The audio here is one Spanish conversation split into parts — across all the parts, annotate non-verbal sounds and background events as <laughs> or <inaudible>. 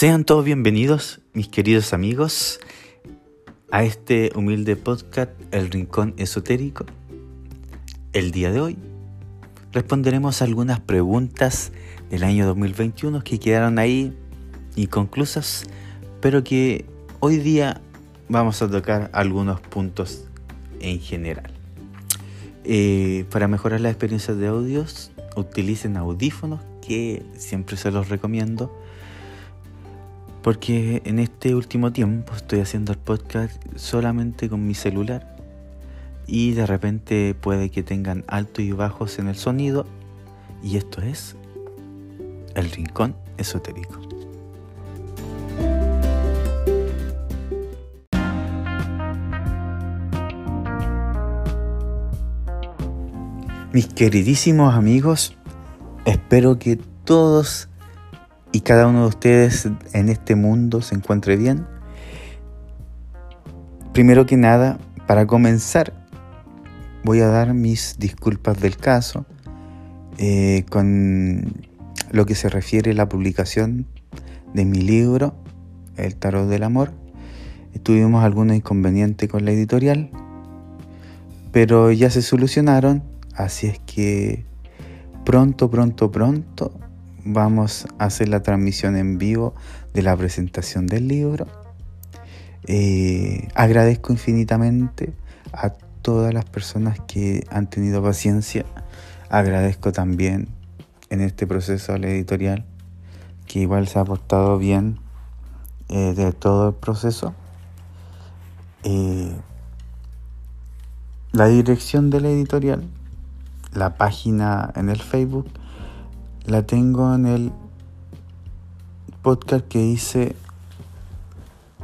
Sean todos bienvenidos, mis queridos amigos, a este humilde podcast El Rincón Esotérico. El día de hoy responderemos algunas preguntas del año 2021 que quedaron ahí inconclusas, pero que hoy día vamos a tocar algunos puntos en general. Eh, para mejorar la experiencia de audios, utilicen audífonos, que siempre se los recomiendo. Porque en este último tiempo estoy haciendo el podcast solamente con mi celular y de repente puede que tengan altos y bajos en el sonido y esto es el rincón esotérico. Mis queridísimos amigos, espero que todos y cada uno de ustedes en este mundo se encuentre bien. Primero que nada, para comenzar, voy a dar mis disculpas del caso eh, con lo que se refiere a la publicación de mi libro, El Tarot del Amor. Tuvimos algunos inconvenientes con la editorial, pero ya se solucionaron, así es que pronto, pronto, pronto vamos a hacer la transmisión en vivo de la presentación del libro. Eh, agradezco infinitamente a todas las personas que han tenido paciencia. Agradezco también en este proceso a la editorial que igual se ha portado bien eh, de todo el proceso. Eh, la dirección de la editorial, la página en el Facebook la tengo en el podcast que hice,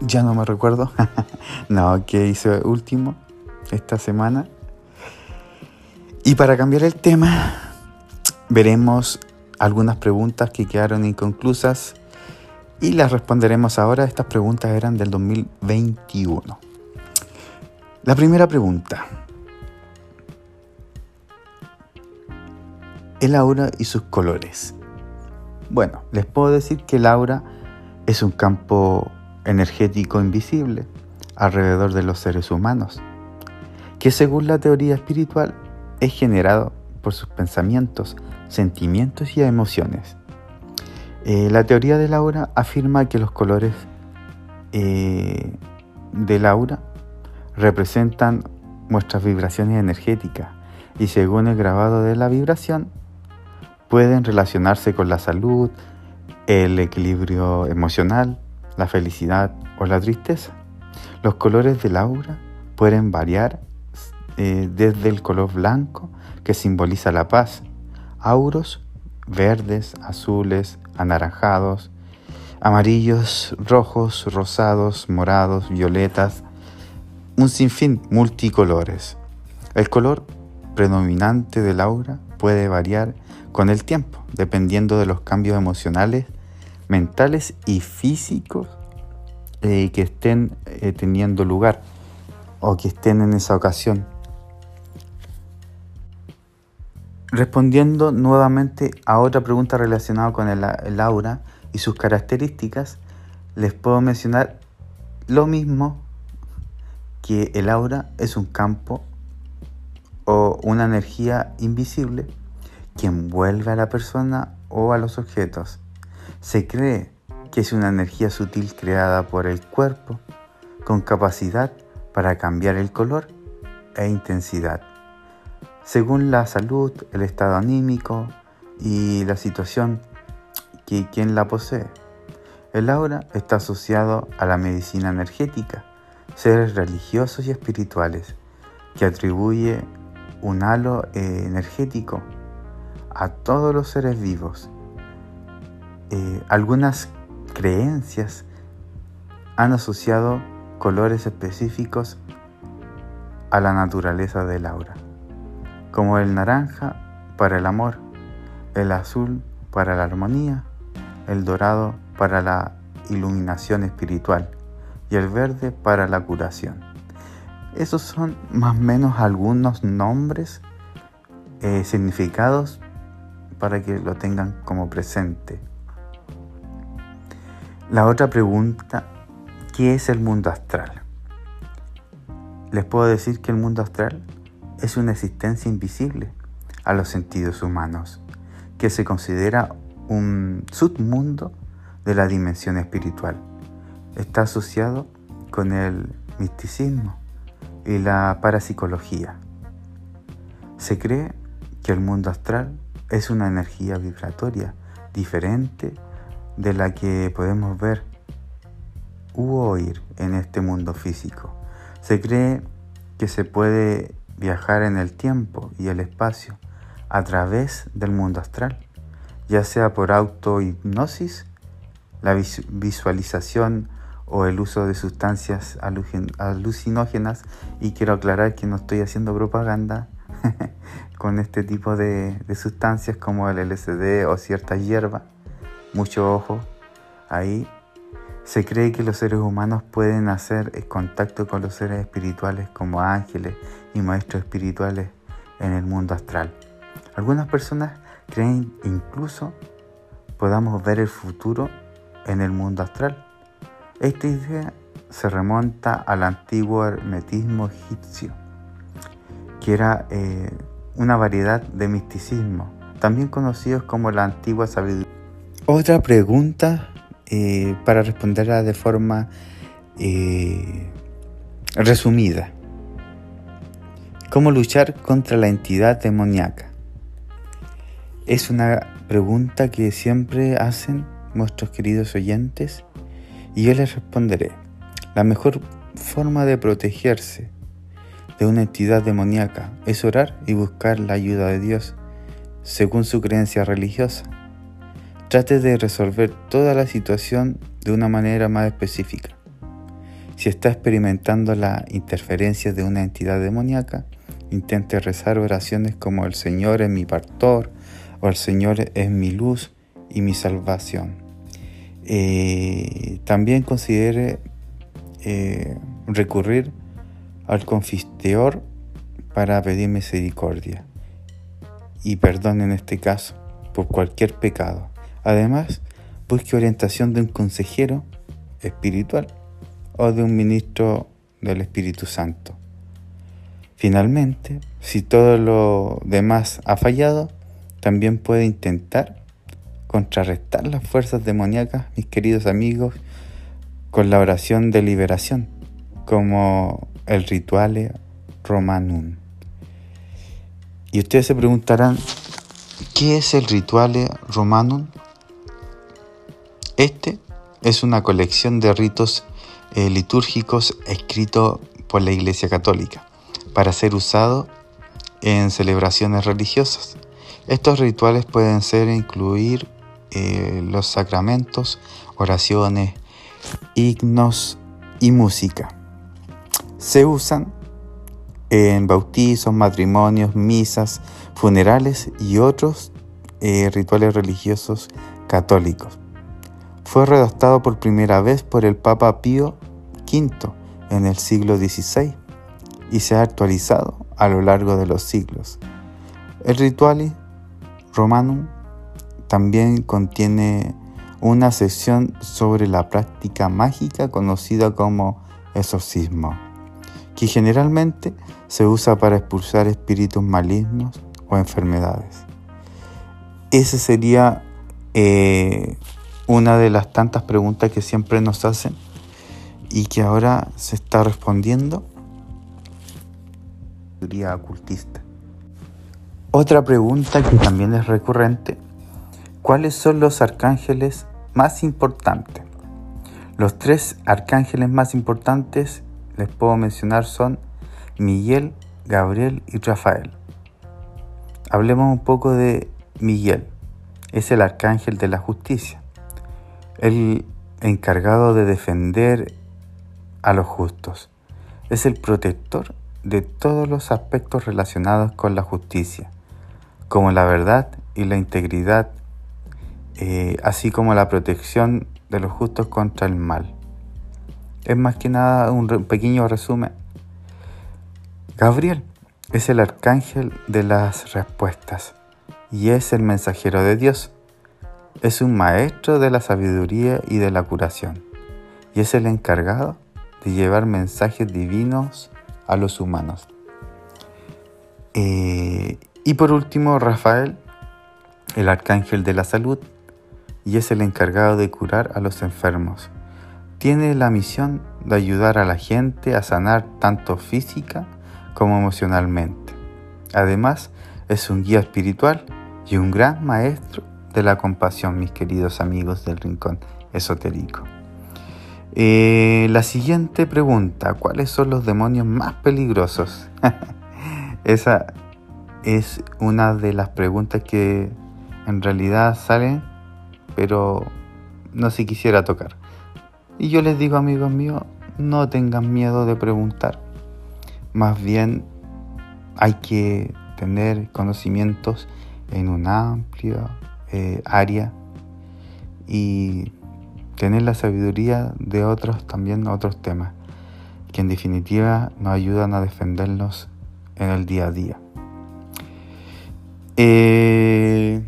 ya no me recuerdo, <laughs> no, que hice último esta semana. Y para cambiar el tema, veremos algunas preguntas que quedaron inconclusas y las responderemos ahora. Estas preguntas eran del 2021. La primera pregunta. El aura y sus colores. Bueno, les puedo decir que el aura es un campo energético invisible alrededor de los seres humanos, que según la teoría espiritual es generado por sus pensamientos, sentimientos y emociones. Eh, la teoría del aura afirma que los colores eh, del aura representan nuestras vibraciones energéticas y según el grabado de la vibración pueden relacionarse con la salud, el equilibrio emocional, la felicidad o la tristeza. Los colores del aura pueden variar eh, desde el color blanco, que simboliza la paz, auros verdes, azules, anaranjados, amarillos, rojos, rosados, morados, violetas, un sinfín multicolores. El color predominante del aura puede variar con el tiempo, dependiendo de los cambios emocionales, mentales y físicos eh, que estén eh, teniendo lugar o que estén en esa ocasión. Respondiendo nuevamente a otra pregunta relacionada con el, el aura y sus características, les puedo mencionar lo mismo que el aura es un campo o una energía invisible que envuelve a la persona o a los objetos. Se cree que es una energía sutil creada por el cuerpo con capacidad para cambiar el color e intensidad, según la salud, el estado anímico y la situación que quien la posee. El aura está asociado a la medicina energética, seres religiosos y espirituales, que atribuye un halo energético a todos los seres vivos. Eh, algunas creencias han asociado colores específicos a la naturaleza del aura, como el naranja para el amor, el azul para la armonía, el dorado para la iluminación espiritual y el verde para la curación. Esos son más o menos algunos nombres, eh, significados para que lo tengan como presente. La otra pregunta, ¿qué es el mundo astral? Les puedo decir que el mundo astral es una existencia invisible a los sentidos humanos, que se considera un submundo de la dimensión espiritual. Está asociado con el misticismo y la parapsicología. Se cree que el mundo astral es una energía vibratoria diferente de la que podemos ver u oír en este mundo físico. Se cree que se puede viajar en el tiempo y el espacio a través del mundo astral, ya sea por autohipnosis, la visualización o el uso de sustancias alucinógenas y quiero aclarar que no estoy haciendo propaganda con este tipo de, sustancias como el LSD o cierta hierba, mucho ojo ahí. Se cree que los seres humanos pueden hacer contacto con los seres espirituales como ángeles y maestros espirituales en el mundo astral. Algunas personas creen incluso podamos ver el futuro en el mundo astral. Esta idea se remonta al antiguo hermetismo egipcio, que era eh, una variedad de misticismo, también conocidos como la antigua sabiduría. Otra pregunta eh, para responderla de forma eh, resumida. ¿Cómo luchar contra la entidad demoníaca? Es una pregunta que siempre hacen nuestros queridos oyentes y yo les responderé. La mejor forma de protegerse de una entidad demoníaca es orar y buscar la ayuda de Dios según su creencia religiosa. Trate de resolver toda la situación de una manera más específica. Si está experimentando la interferencia de una entidad demoníaca, intente rezar oraciones como el Señor es mi pastor o el Señor es mi luz y mi salvación. Eh, también considere eh, recurrir al confisteor para pedir misericordia y perdón en este caso por cualquier pecado. Además, busque orientación de un consejero espiritual o de un ministro del Espíritu Santo. Finalmente, si todo lo demás ha fallado, también puede intentar contrarrestar las fuerzas demoníacas, mis queridos amigos, con la oración de liberación, como el ritual romanum. Y ustedes se preguntarán, ¿qué es el ritual romanum? Este es una colección de ritos eh, litúrgicos escritos por la Iglesia Católica para ser usado en celebraciones religiosas. Estos rituales pueden ser incluir eh, los sacramentos, oraciones, himnos y música. Se usan en bautizos, matrimonios, misas, funerales y otros eh, rituales religiosos católicos. Fue redactado por primera vez por el Papa Pío V en el siglo XVI y se ha actualizado a lo largo de los siglos. El ritual romanum también contiene una sección sobre la práctica mágica conocida como exorcismo, que generalmente se usa para expulsar espíritus malignos o enfermedades. Esa sería eh, una de las tantas preguntas que siempre nos hacen y que ahora se está respondiendo. ocultista. Otra pregunta que también es recurrente ¿Cuáles son los arcángeles más importantes? Los tres arcángeles más importantes les puedo mencionar son Miguel, Gabriel y Rafael. Hablemos un poco de Miguel. Es el arcángel de la justicia. El encargado de defender a los justos. Es el protector de todos los aspectos relacionados con la justicia, como la verdad y la integridad eh, así como la protección de los justos contra el mal. Es más que nada un pequeño resumen. Gabriel es el arcángel de las respuestas y es el mensajero de Dios. es un maestro de la sabiduría y de la curación, y es el encargado de llevar mensajes divinos a los humanos. Eh, y por último, Rafael, el arcángel de la salud, y es el encargado de curar a los enfermos. Tiene la misión de ayudar a la gente a sanar tanto física como emocionalmente. Además, es un guía espiritual y un gran maestro de la compasión, mis queridos amigos del Rincón Esotérico. Eh, la siguiente pregunta, ¿cuáles son los demonios más peligrosos? <laughs> Esa es una de las preguntas que en realidad salen, pero no se quisiera tocar. Y yo les digo, amigos míos, no tengan miedo de preguntar. Más bien hay que tener conocimientos en una amplia eh, área y tener la sabiduría de otros también otros temas que en definitiva nos ayudan a defendernos en el día a día. Eh,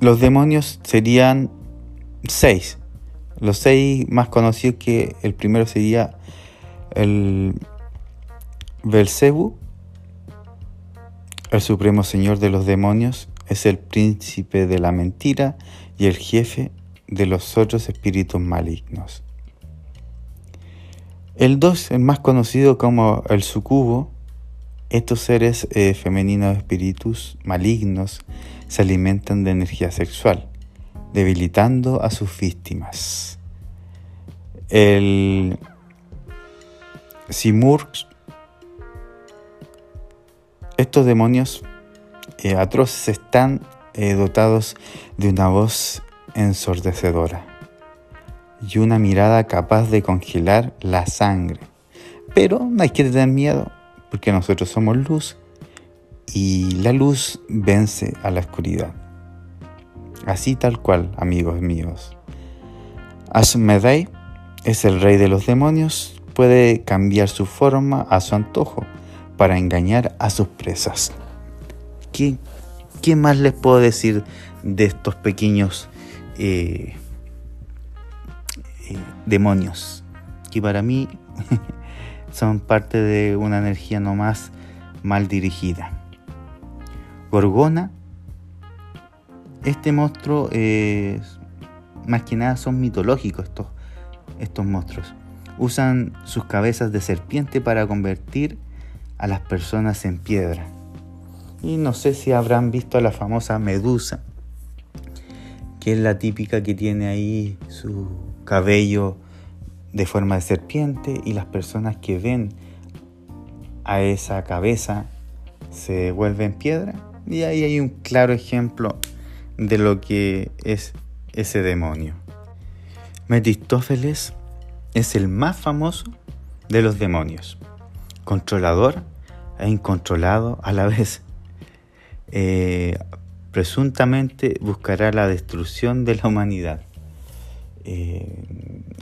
los demonios serían seis. Los seis más conocidos que el primero sería el Belzebu, el supremo señor de los demonios, es el príncipe de la mentira y el jefe de los otros espíritus malignos. El dos, el más conocido como el sucubo, estos seres eh, femeninos espíritus malignos se alimentan de energía sexual debilitando a sus víctimas. El Simurg, estos demonios eh, atroces están eh, dotados de una voz ensordecedora y una mirada capaz de congelar la sangre. Pero no hay que tener miedo, porque nosotros somos luz y la luz vence a la oscuridad. Así tal cual, amigos míos. Asmedei es el rey de los demonios, puede cambiar su forma a su antojo para engañar a sus presas. ¿Qué, qué más les puedo decir de estos pequeños eh, eh, demonios? Que para mí <laughs> son parte de una energía no más mal dirigida. Gorgona este monstruo, más que nada, son mitológicos estos, estos monstruos. Usan sus cabezas de serpiente para convertir a las personas en piedra. Y no sé si habrán visto a la famosa medusa, que es la típica que tiene ahí su cabello de forma de serpiente y las personas que ven a esa cabeza se vuelven piedra. Y ahí hay un claro ejemplo de lo que es ese demonio. Metistófeles es el más famoso de los demonios, controlador e incontrolado a la <laughs> vez. Eh, presuntamente buscará la destrucción de la humanidad. Eh,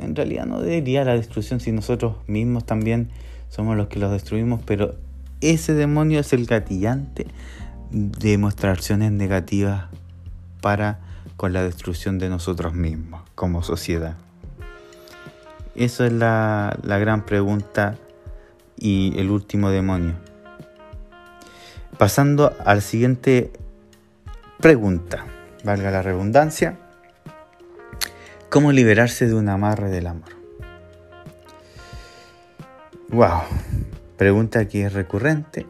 en realidad no debería la destrucción si nosotros mismos también somos los que los destruimos, pero ese demonio es el gatillante de demostraciones negativas para con la destrucción de nosotros mismos como sociedad? Eso es la, la gran pregunta y el último demonio. Pasando a la siguiente pregunta, valga la redundancia, ¿cómo liberarse de un amarre del amor? Wow, pregunta que es recurrente.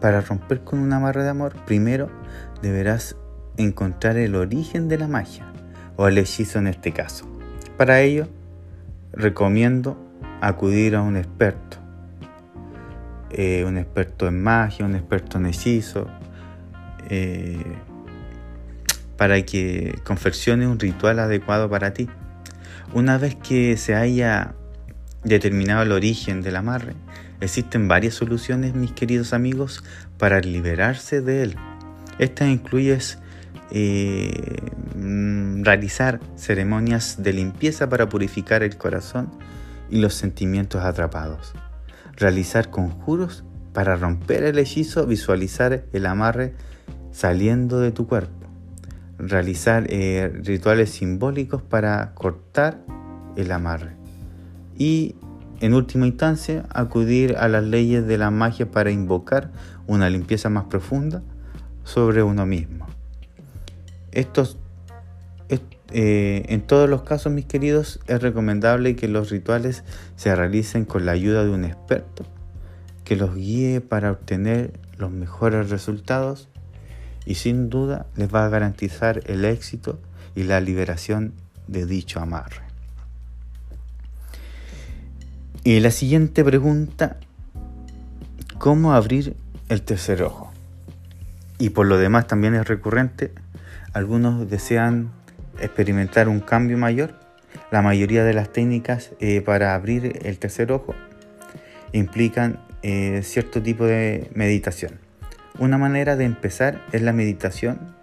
Para romper con un amarre de amor, primero deberás encontrar el origen de la magia, o el hechizo en este caso. Para ello, recomiendo acudir a un experto, eh, un experto en magia, un experto en hechizo, eh, para que confeccione un ritual adecuado para ti. Una vez que se haya determinado el origen del amarre, existen varias soluciones, mis queridos amigos, para liberarse de él. Esta incluye eh, mm, realizar ceremonias de limpieza para purificar el corazón y los sentimientos atrapados, realizar conjuros para romper el hechizo, visualizar el amarre saliendo de tu cuerpo. Realizar eh, rituales simbólicos para cortar el amarre. Y en última instancia, acudir a las leyes de la magia para invocar una limpieza más profunda sobre uno mismo. Estos, eh, en todos los casos, mis queridos, es recomendable que los rituales se realicen con la ayuda de un experto que los guíe para obtener los mejores resultados y sin duda les va a garantizar el éxito y la liberación de dicho amarre. Y la siguiente pregunta, ¿cómo abrir el tercer ojo? Y por lo demás también es recurrente, algunos desean experimentar un cambio mayor. La mayoría de las técnicas eh, para abrir el tercer ojo implican eh, cierto tipo de meditación. Una manera de empezar es la meditación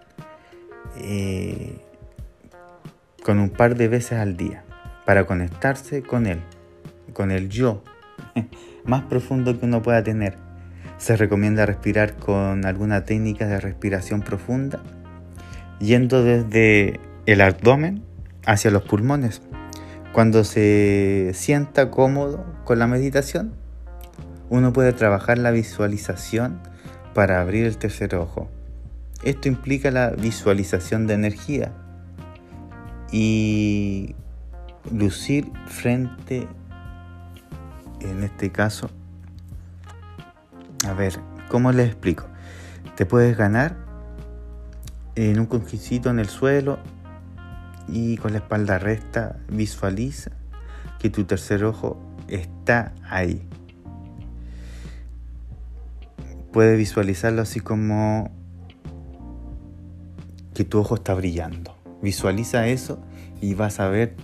eh, con un par de veces al día para conectarse con él con el yo <laughs> más profundo que uno pueda tener. Se recomienda respirar con alguna técnica de respiración profunda, yendo desde el abdomen hacia los pulmones. Cuando se sienta cómodo con la meditación, uno puede trabajar la visualización para abrir el tercer ojo. Esto implica la visualización de energía y lucir frente en este caso, a ver, ¿cómo les explico? Te puedes ganar en un conjicito en el suelo y con la espalda recta visualiza que tu tercer ojo está ahí. Puedes visualizarlo así como que tu ojo está brillando. Visualiza eso y vas a ver,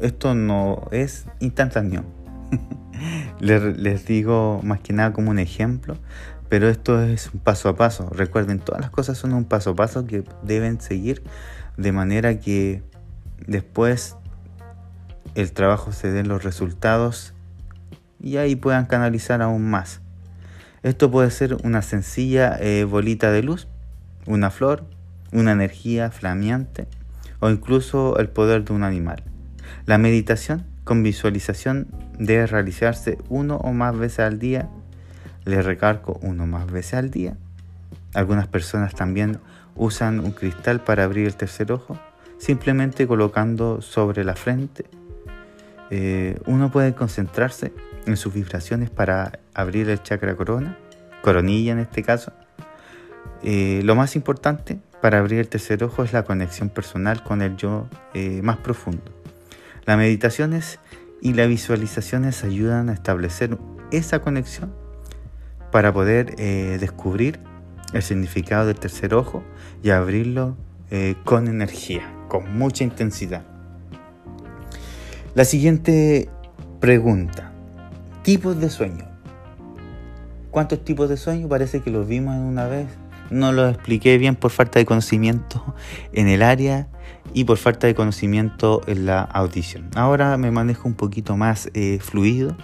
esto no es instantáneo. <laughs> les, digo más que nada como un ejemplo, pero esto es un paso a paso. Recuerden, todas las cosas son un paso a paso que deben seguir de manera que después el trabajo se den los resultados y ahí puedan canalizar aún más. Esto puede ser una sencilla eh, bolita de luz, una flor, una energía flameante o incluso el poder de un animal. La meditación con visualización debe realizarse uno o más veces al día. Le recargo uno más veces al día. Algunas personas también usan un cristal para abrir el tercer ojo, simplemente colocando sobre la frente. Eh, uno puede concentrarse en sus vibraciones para abrir el chakra corona, coronilla en este caso. Eh, lo más importante para abrir el tercer ojo es la conexión personal con el yo eh, más profundo. Las meditaciones y las visualizaciones ayudan a establecer esa conexión para poder eh, descubrir el significado del tercer ojo y abrirlo eh, con energía, con mucha intensidad. La siguiente pregunta, tipos de sueño. ¿Cuántos tipos de sueño? Parece que los vimos en una vez. No lo expliqué bien por falta de conocimiento en el área y por falta de conocimiento en la audición. Ahora me manejo un poquito más eh, fluido.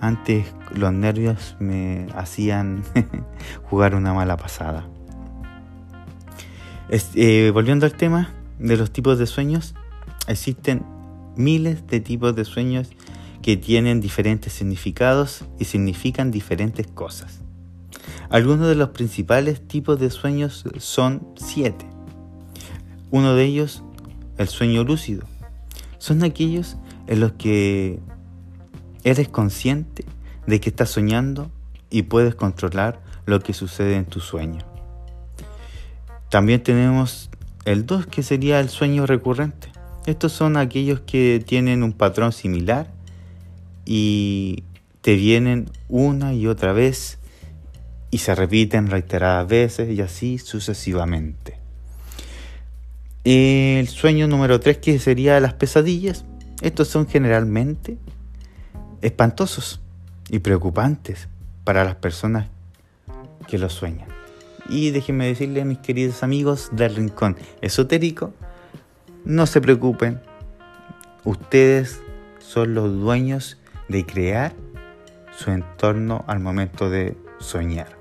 Antes los nervios me hacían <laughs> jugar una mala pasada. Eh, volviendo al tema de los tipos de sueños, existen miles de tipos de sueños que tienen diferentes significados y significan diferentes cosas. Algunos de los principales tipos de sueños son siete. Uno de ellos el sueño lúcido. Son aquellos en los que eres consciente de que estás soñando y puedes controlar lo que sucede en tu sueño. También tenemos el 2 que sería el sueño recurrente. Estos son aquellos que tienen un patrón similar y te vienen una y otra vez y se repiten reiteradas veces y así sucesivamente. El sueño número 3 que sería las pesadillas. Estos son generalmente espantosos y preocupantes para las personas que los sueñan. Y déjenme decirles, mis queridos amigos del Rincón Esotérico, no se preocupen, ustedes son los dueños de crear su entorno al momento de soñar.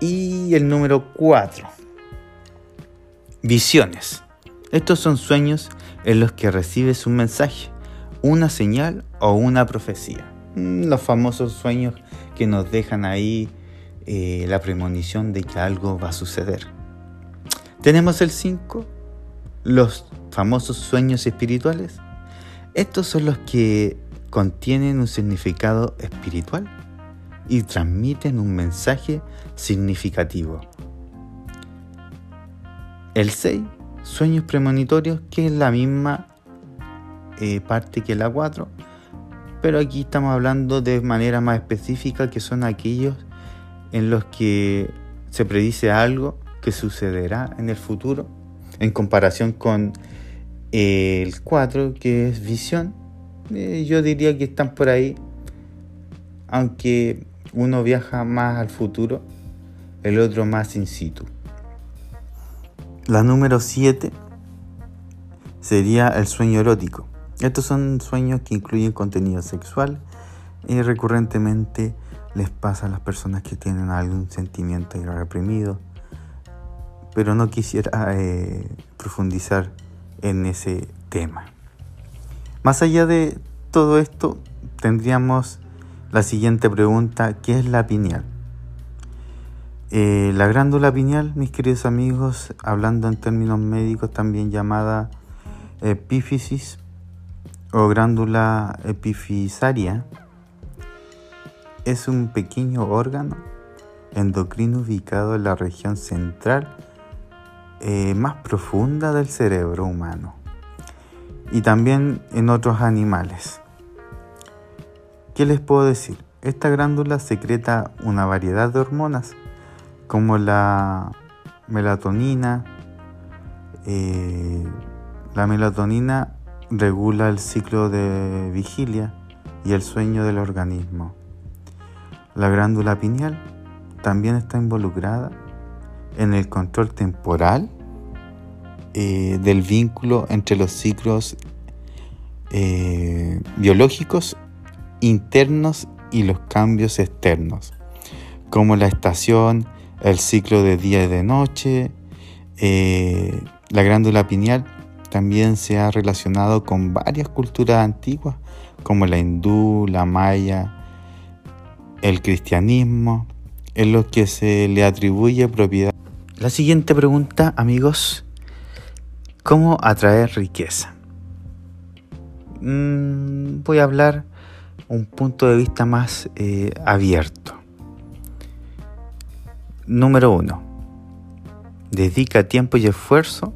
Y el número 4. Visiones. Estos son sueños en los que recibes un mensaje, una señal o una profecía. Mm, los famosos sueños que nos dejan ahí eh, la premonición de que algo va a suceder. Tenemos el 5, los famosos sueños espirituales. Estos son los que contienen un significado espiritual y transmiten un mensaje significativo. El 6, sueños premonitorios, que es la misma eh, parte que la 4, pero aquí estamos hablando de manera más específica que son aquellos en los que se predice algo que sucederá en el futuro en comparación con el 4 que es visión. Eh, yo diría que están por ahí aunque uno viaja más al futuro el otro más in situ. La número 7 sería el sueño erótico estos son sueños que incluyen contenido sexual y recurrentemente les pasa a las personas que tienen algún sentimiento reprimido. Pero no quisiera eh, profundizar en ese tema. Más allá de todo esto, tendríamos la siguiente pregunta, ¿qué es la pineal? Eh, la glándula pineal, mis queridos amigos, hablando en términos médicos, también llamada epífisis, o glándula epifisaria es un pequeño órgano endocrino ubicado en la región central eh, más profunda del cerebro humano y también en otros animales. ¿Qué les puedo decir? Esta glándula secreta una variedad de hormonas como la melatonina. Eh, la melatonina regula el ciclo de vigilia y el sueño del organismo. La glándula pineal también está involucrada en el control temporal eh, del vínculo entre los ciclos eh, biológicos internos y los cambios externos, como la estación, el ciclo de día y de noche. Eh, la glándula pineal también se ha relacionado con varias culturas antiguas, como la hindú, la maya, el cristianismo, en los que se le atribuye propiedad. La siguiente pregunta, amigos, ¿cómo atraer riqueza? Mm, voy a hablar un punto de vista más eh, abierto. Número uno, dedica tiempo y esfuerzo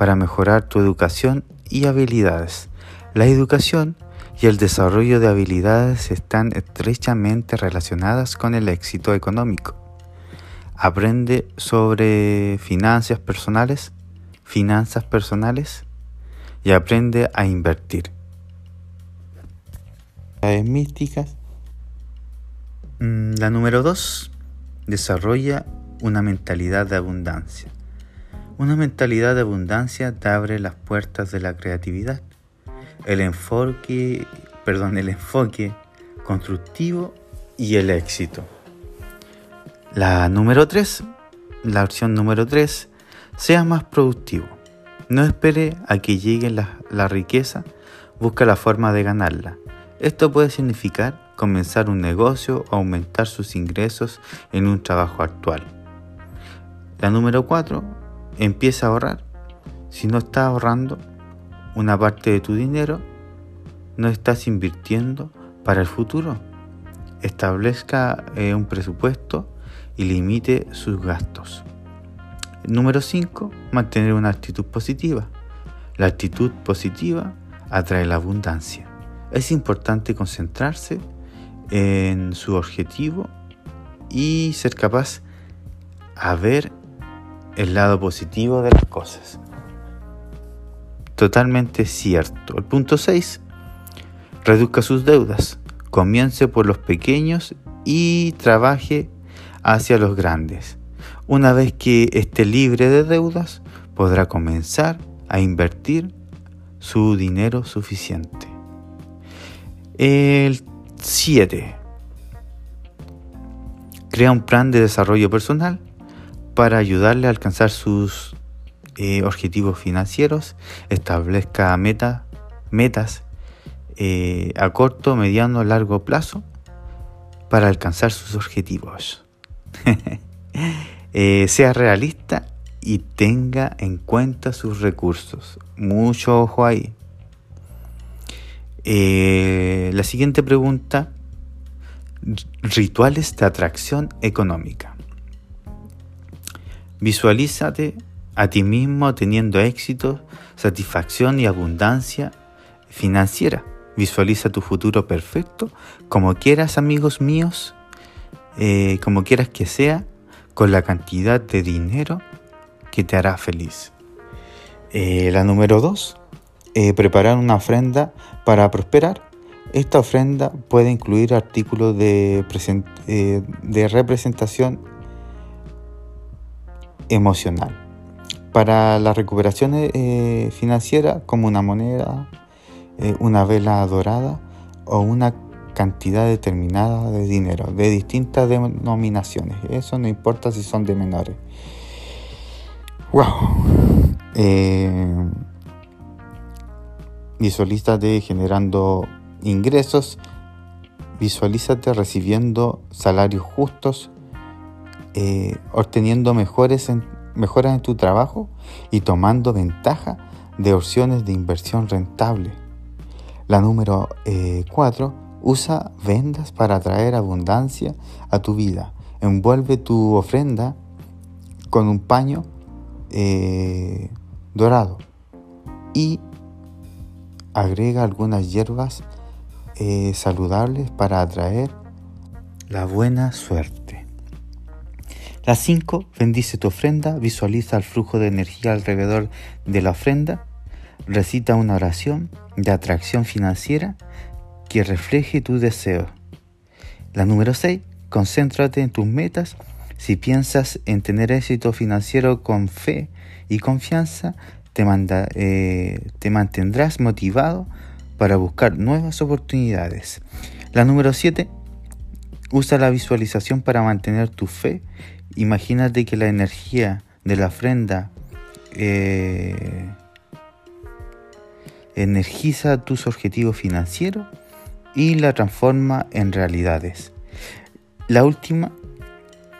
para mejorar tu educación y habilidades. La educación y el desarrollo de habilidades están estrechamente relacionadas con el éxito económico. Aprende sobre finanzas personales, finanzas personales y aprende a invertir. místicas. Mm, la número 2. Desarrolla una mentalidad de abundancia. Una mentalidad de abundancia te abre las puertas de la creatividad, el enfoque, perdón, el enfoque constructivo y el éxito. La número 3, la opción número 3, sea más productivo. No espere a que llegue la, la riqueza, busca la forma de ganarla. Esto puede significar comenzar un negocio o aumentar sus ingresos en un trabajo actual. La número 4 empieza a ahorrar. Si no estás ahorrando una parte de tu dinero, no estás invirtiendo para el futuro. Establezca eh, un presupuesto y limite sus gastos. Número 5. Mantener una actitud positiva. La actitud positiva atrae la abundancia. Es importante concentrarse en su objetivo y ser capaz a ver el lado positivo de las cosas. Totalmente cierto. El punto 6. Reduzca sus deudas. Comience por los pequeños y trabaje hacia los grandes. Una vez que esté libre de deudas, podrá comenzar a invertir su dinero suficiente. El 7. Crea un plan de desarrollo personal para ayudarle a alcanzar sus eh, objetivos financieros. Establezca metas eh, a corto, mediano, largo plazo para alcanzar sus objetivos. <laughs> Eh, sea realista y tenga en cuenta sus recursos. Mucho ojo ahí. la siguiente pregunta Rituales de atracción económica. Visualízate a ti mismo teniendo éxito, satisfacción y abundancia financiera. Visualiza tu futuro perfecto, como quieras amigos míos, eh, como quieras que sea, con la cantidad de dinero que te hará feliz. Eh, la número dos, eh, preparar una ofrenda para prosperar. Esta ofrenda puede incluir artículos de, eh, de representación emocional para la recuperación eh, financiera como una moneda, eh, una vela dorada o una cantidad determinada de dinero de distintas denominaciones. Eso no importa si son de menores. ¡Wow! Eh, visualízate generando ingresos, visualízate recibiendo salarios justos, eh, obteniendo mejores mejoras en tu trabajo y tomando ventaja de opciones de inversión rentable. La número 4. Eh, usa vendas para atraer abundancia a tu vida. Envuelve tu ofrenda con un paño eh, dorado y agrega algunas hierbas saludables para atraer la buena suerte. La 5. Bendice tu ofrenda, visualiza el flujo de energía alrededor de la ofrenda, recita una oración de atracción financiera que refleje tu deseo. La número 6. Concéntrate en tus metas. Si piensas en tener éxito financiero con fe y confianza, te, manda, eh, te mantendrás motivado para buscar nuevas oportunidades. La número 7. Usa la visualización para mantener tu fe. Imagínate que la energía de la ofrenda eh, energiza tus objetivos financieros y la transforma en realidades. La última,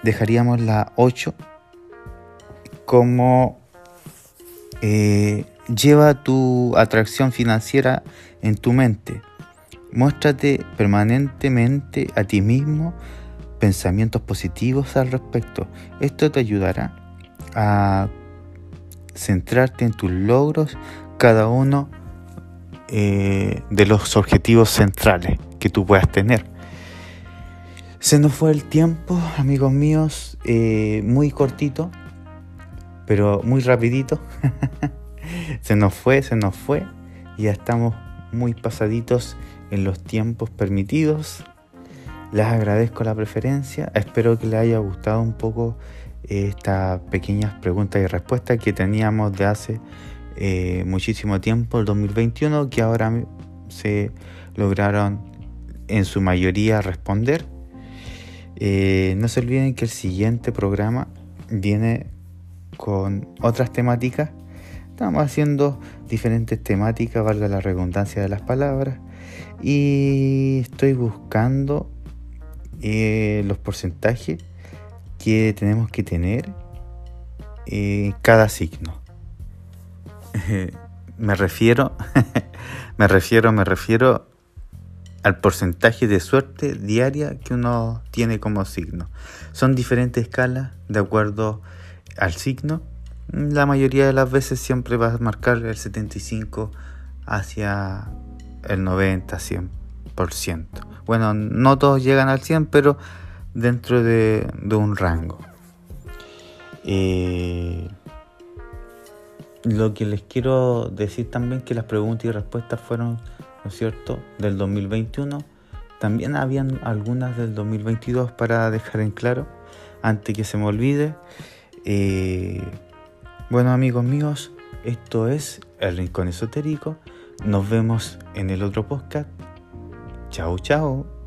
dejaríamos la 8 como eh, lleva tu atracción financiera en tu mente. Muéstrate permanentemente a ti mismo pensamientos positivos al respecto. Esto te ayudará a centrarte en tus logros, cada uno eh, de los objetivos centrales que tú puedas tener. Se nos fue el tiempo, amigos míos, eh, muy cortito, pero muy rapidito. <laughs> se nos fue, se nos fue. Ya estamos muy pasaditos en los tiempos permitidos. Les agradezco la preferencia. Espero que les haya gustado un poco eh, estas pequeñas preguntas y respuestas que teníamos de hace eh, muchísimo tiempo, el 2021, que ahora se lograron en su mayoría responder. Eh, no se olviden que el siguiente programa viene con otras temáticas Estamos haciendo diferentes temáticas, valga la redundancia de las palabras, y estoy buscando eh, los porcentajes que tenemos que tener en cada signo. <laughs> me refiero, <laughs> me refiero, me refiero al porcentaje de suerte diaria que uno tiene como signo. Son diferentes escalas de acuerdo al signo la mayoría de las veces siempre va a marcar el 75 hacia el 90, 100%. Bueno, no todos llegan al 100, pero dentro de, un rango. Eh, lo que les quiero decir también que las preguntas y respuestas fueron, ¿no es cierto?, del 2021. También habían algunas del 2022 para dejar en claro, antes que se me olvide. Eh, bueno amigos míos, esto es El Rincón Esotérico. Nos vemos en el otro podcast. Chao, chao.